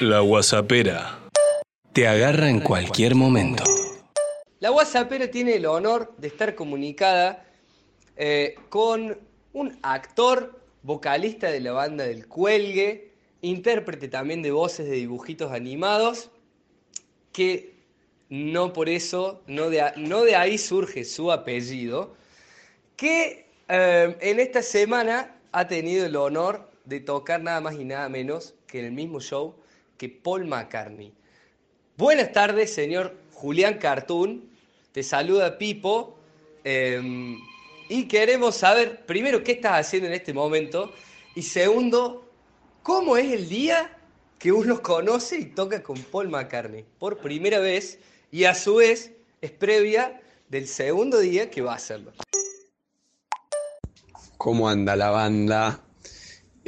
La WhatsAppera. Te agarra en cualquier momento. La WhatsAppera tiene el honor de estar comunicada eh, con un actor, vocalista de la banda del Cuelgue, intérprete también de voces de dibujitos animados, que no por eso, no de, ahí surge su apellido, que eh, en esta semana ha tenido el honor de tocar nada más y nada menos que en el mismo show que Paul McCartney. Buenas tardes, señor Julián Cartoon. Te saluda Pipo. Em, y queremos saber, primero, qué estás haciendo en este momento. Y segundo, ¿cómo es el día que uno conoce y toca con Paul McCartney? Por primera vez. Y a su vez es previa del segundo día que va a hacerlo. ¿Cómo anda la banda?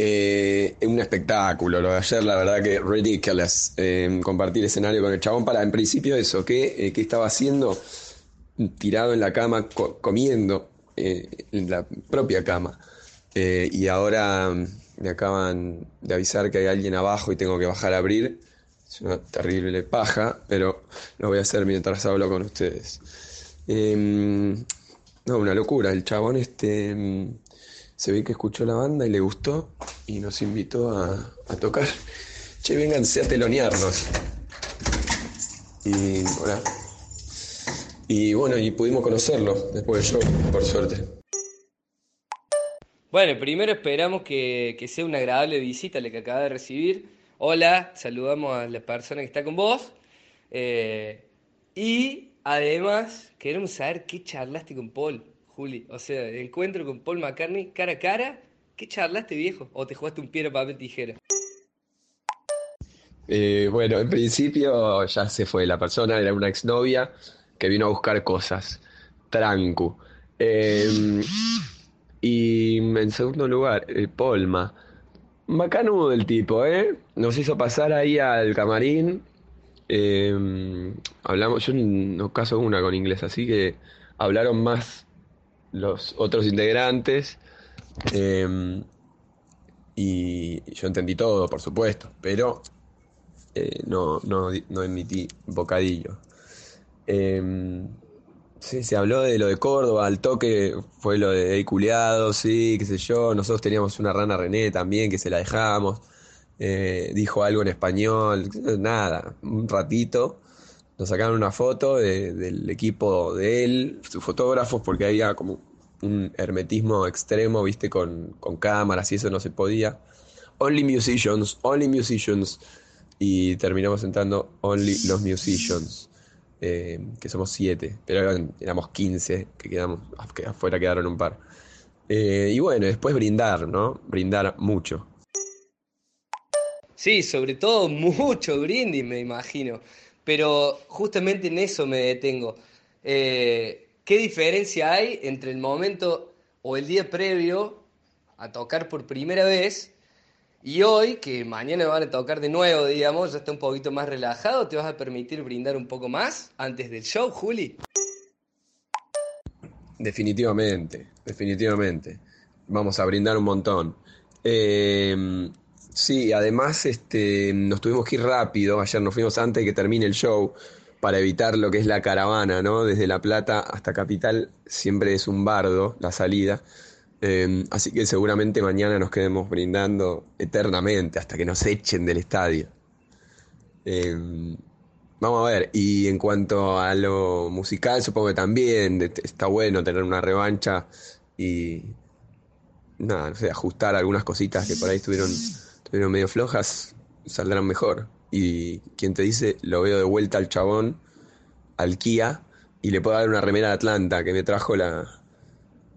Eh, un espectáculo, lo de ayer, la verdad que ridiculous. Eh, compartir escenario con el chabón para, en principio, eso, ¿qué, eh, ¿qué estaba haciendo? Tirado en la cama, comiendo eh, en la propia cama. y ahora mm, me acaban de avisar que hay alguien abajo y tengo que bajar a abrir. Es una terrible paja, pero lo voy a hacer mientras hablo con ustedes. Em, no, una locura. El chabón este mm, se ve que escuchó la banda y le gustó y nos invitó a, tocar. Che, vénganse a telonearnos. Y hola. Y bueno, y pudimos conocerlo después del show, por suerte. Bueno, primero esperamos que, sea una agradable visita la que acaba de recibir. Hola, saludamos a la persona que está con vos. Eh, y además, queremos saber qué charlaste con Paul. Juli. O sea, encuentro con Paul McCartney cara a cara. ¿Qué charlaste, viejo? ¿O te jugaste un piedra, papel, tijera? Eh, bueno, en principio ya se fue la persona, era una exnovia que vino a buscar cosas. Trancu. Em, y en segundo lugar, eh, Polma. Macanudo el tipo, ¿eh? Nos hizo pasar ahí al camarín. Em, hablamos, yo no caso una con inglés, así que hablaron más los otros integrantes. Em, y yo entendí todo, por supuesto, pero eh, no, no, no, emití bocadillo. Em, sí, se habló de lo de Córdoba, al toque fue lo de culiado, sí, qué sé yo. Nosotros teníamos una rana René también que se la dejamos. Eh, dijo algo en español, nada, un ratito nos sacaron una foto del equipo de él, sus fotógrafos, porque había como un hermetismo extremo, viste, con, cámaras y eso no se podía. Only musicians, only musicians. Y terminamos entrando only los musicians, eh, que somos siete, pero éramos 15, que quedamos, que afuera quedaron un par. Eh, y bueno, después brindar, ¿no? Brindar mucho. Sí, sobre todo mucho brindis, me imagino. Pero justamente en eso me detengo. Eh, ¿Qué diferencia hay entre el momento o el día previo a tocar por primera vez y hoy, que mañana van a tocar de nuevo, digamos, ya está un poquito más relajado, ¿te vas a permitir brindar un poco más antes del show, Juli? Definitivamente, definitivamente. Vamos a brindar un montón. Eh, Sí, además este, nos tuvimos que ir rápido, ayer nos fuimos antes de que termine el show para evitar lo que es la caravana, ¿no? Desde La Plata hasta Capital siempre es un bardo la salida, em, así que seguramente mañana nos quedemos brindando eternamente hasta que nos echen del estadio. Em, vamos a ver, y en cuanto a lo musical, supongo que también está bueno tener una revancha y nada, no sé, ajustar algunas cositas que por ahí estuvieron pero medio flojas, saldrán mejor. Y quien te dice, lo veo de vuelta al chabón, al Kia, y le puedo dar una remera de Atlanta, que me trajo la,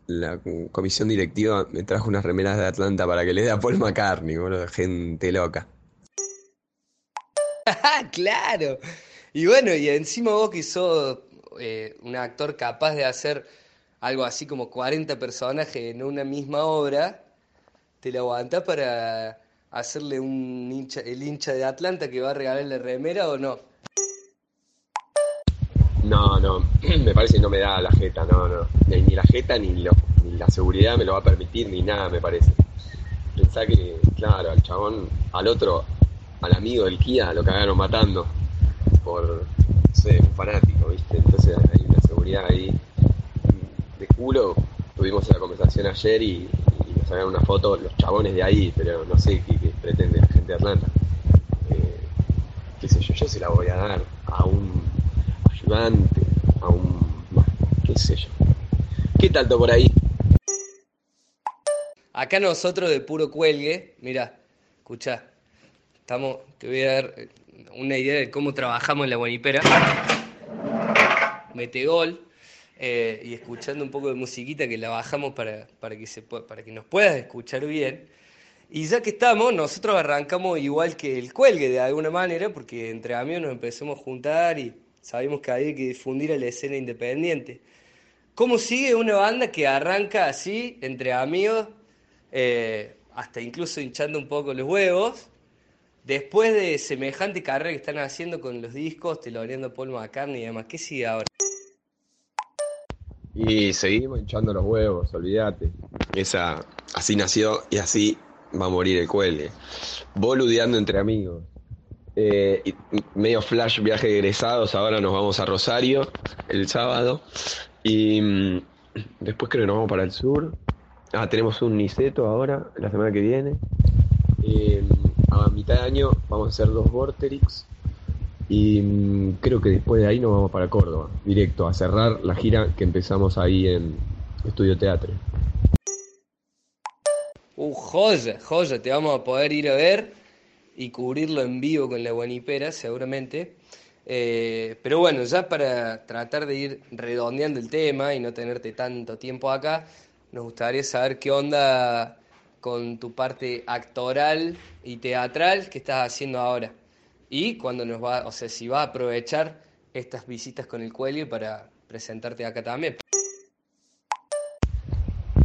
la comisión directiva, me trajo unas remeras de Atlanta para que le dé a Paul McCartney, de gente loca. claro. Y bueno, y encima vos que sos eh, un actor capaz de hacer algo así como 40 personajes en una misma obra, te lo aguantás para hacerle un hincha, el hincha de Atlanta que va a regalarle remera o no? No, no, me parece que no me da la jeta, no, no. Ni la jeta ni, lo, ni la seguridad me lo va a permitir, ni nada, me parece. Pensá que, claro, al chabón, al otro, al amigo del Kia lo cagaron matando por, no sé, un fanático, ¿viste? Entonces hay una seguridad ahí de culo. Tuvimos la conversación ayer y, sacaron una foto los chabones de ahí, pero no sé qué, pretende la gente de Atlanta. Eh, qué sé yo, yo se la voy a dar a un ayudante, a un... qué sé yo. ¿Qué tanto por ahí? Acá nosotros de puro cuelgue, mira, escuchá, estamos, te voy a dar una idea de cómo trabajamos en la Guanipera. Mete gol eh, y escuchando un poco de musiquita que la bajamos para, para, que se, para que nos puedas escuchar bien. Y ya que estamos, nosotros arrancamos igual que el cuelgue de alguna manera, porque entre amigos nos empezamos a juntar y sabemos que había que difundir a la escena independiente. ¿Cómo sigue una banda que arranca así, entre amigos, eh, hasta incluso hinchando un poco los huevos, después de semejante carrera que están haciendo con los discos, teloneando a Paul McCartney y demás? ¿Qué sigue ahora? Y seguimos hinchando los huevos, olvídate. Esa, así nació y así va a morir el cuelgue. Boludeando entre amigos. Eh, medio flash viaje de egresados, ahora nos vamos a Rosario el sábado. Y mm, después creo que nos vamos para el sur. Ah, tenemos un Niceto ahora, la semana que viene. Eh, a mitad de año vamos a hacer dos Vorterix. Y mm, creo que después de ahí nos vamos para Córdoba, directo, a cerrar la gira que empezamos ahí en Estudio Teatro. Uh, joya, joya, te vamos a poder ir a ver y cubrirlo en vivo con la Guanipera, seguramente. Eh, pero bueno, ya para tratar de ir redondeando el tema y no tenerte tanto tiempo acá, nos gustaría saber qué onda con tu parte actoral y teatral que estás haciendo ahora. Y cuando nos va, o sea, si vas a aprovechar estas visitas con el cuelgue para presentarte acá también.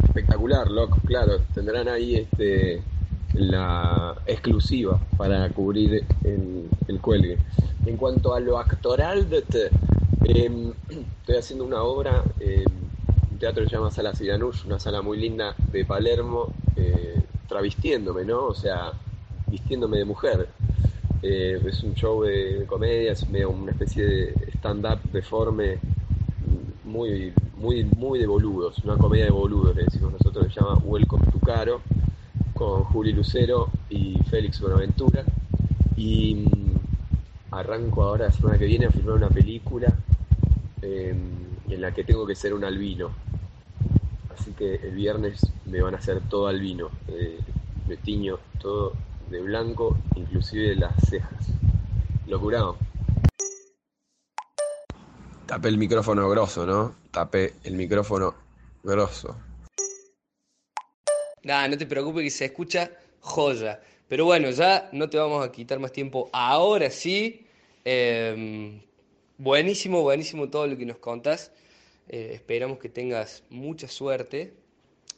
Espectacular, loco, claro. Tendrán ahí este la exclusiva para cubrir el, el cuelgue. En cuanto a lo actoral, de te- em, estoy haciendo una obra en un teatro que se llama Sala Siranush, una sala muy linda de Palermo, eh, travestiéndome, ¿no? O sea, vistiéndome de mujer. Eh, es un show de medio una especie de stand-up deforme, muy, muy, muy de boludos, una comedia de boludos, le decimos nosotros, se llama Welcome to Caro, con Juli Lucero y Félix Buenaventura. Y mm, arranco ahora la semana que viene a filmar una película eh, en la que tengo que ser un albino. Así que el viernes me van a hacer todo albino. Eh, me tiño todo de blanco, inclusive las cejas. Locurado. Tapé el micrófono grosso, ¿no? Tapé el micrófono grosso. Nada, no te preocupes que se escucha joya. Pero bueno, ya no te vamos a quitar más tiempo. Ahora sí, eh, buenísimo, buenísimo todo lo que nos contás. Eh, esperamos que tengas mucha suerte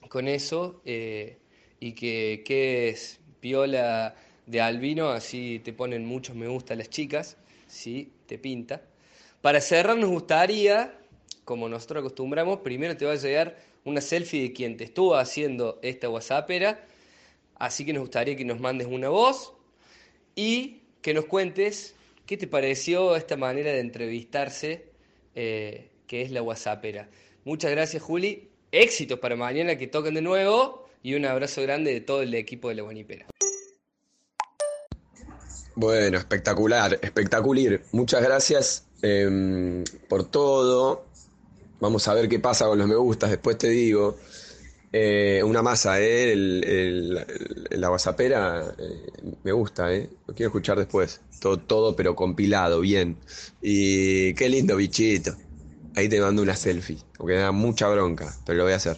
con eso eh, y que quedes piola de albino, así te ponen muchos me gusta las chicas, si te pinta. Para cerrar nos gustaría, como nosotros acostumbramos, primero te va a llegar una selfie de quien te estuvo haciendo esta WhatsAppera, así que nos gustaría que nos mandes una voz y que nos cuentes qué te pareció esta manera de entrevistarse eh, que es la WhatsAppera. Muchas gracias Juli, éxitos para mañana que toquen de nuevo y un abrazo grande de todo el equipo de la Guanipera. Bueno, espectacular, espectacular. Muchas gracias em, por todo. Vamos a ver qué pasa con los me gustas, después te digo. Eh, una masa, ¿eh? El- la WhatsAppera eh, me gusta, ¿eh? Lo quiero escuchar después. Todo, todo, pero compilado, bien. Y qué lindo bichito. Ahí te mando una selfie, porque me da mucha bronca, pero lo voy a hacer.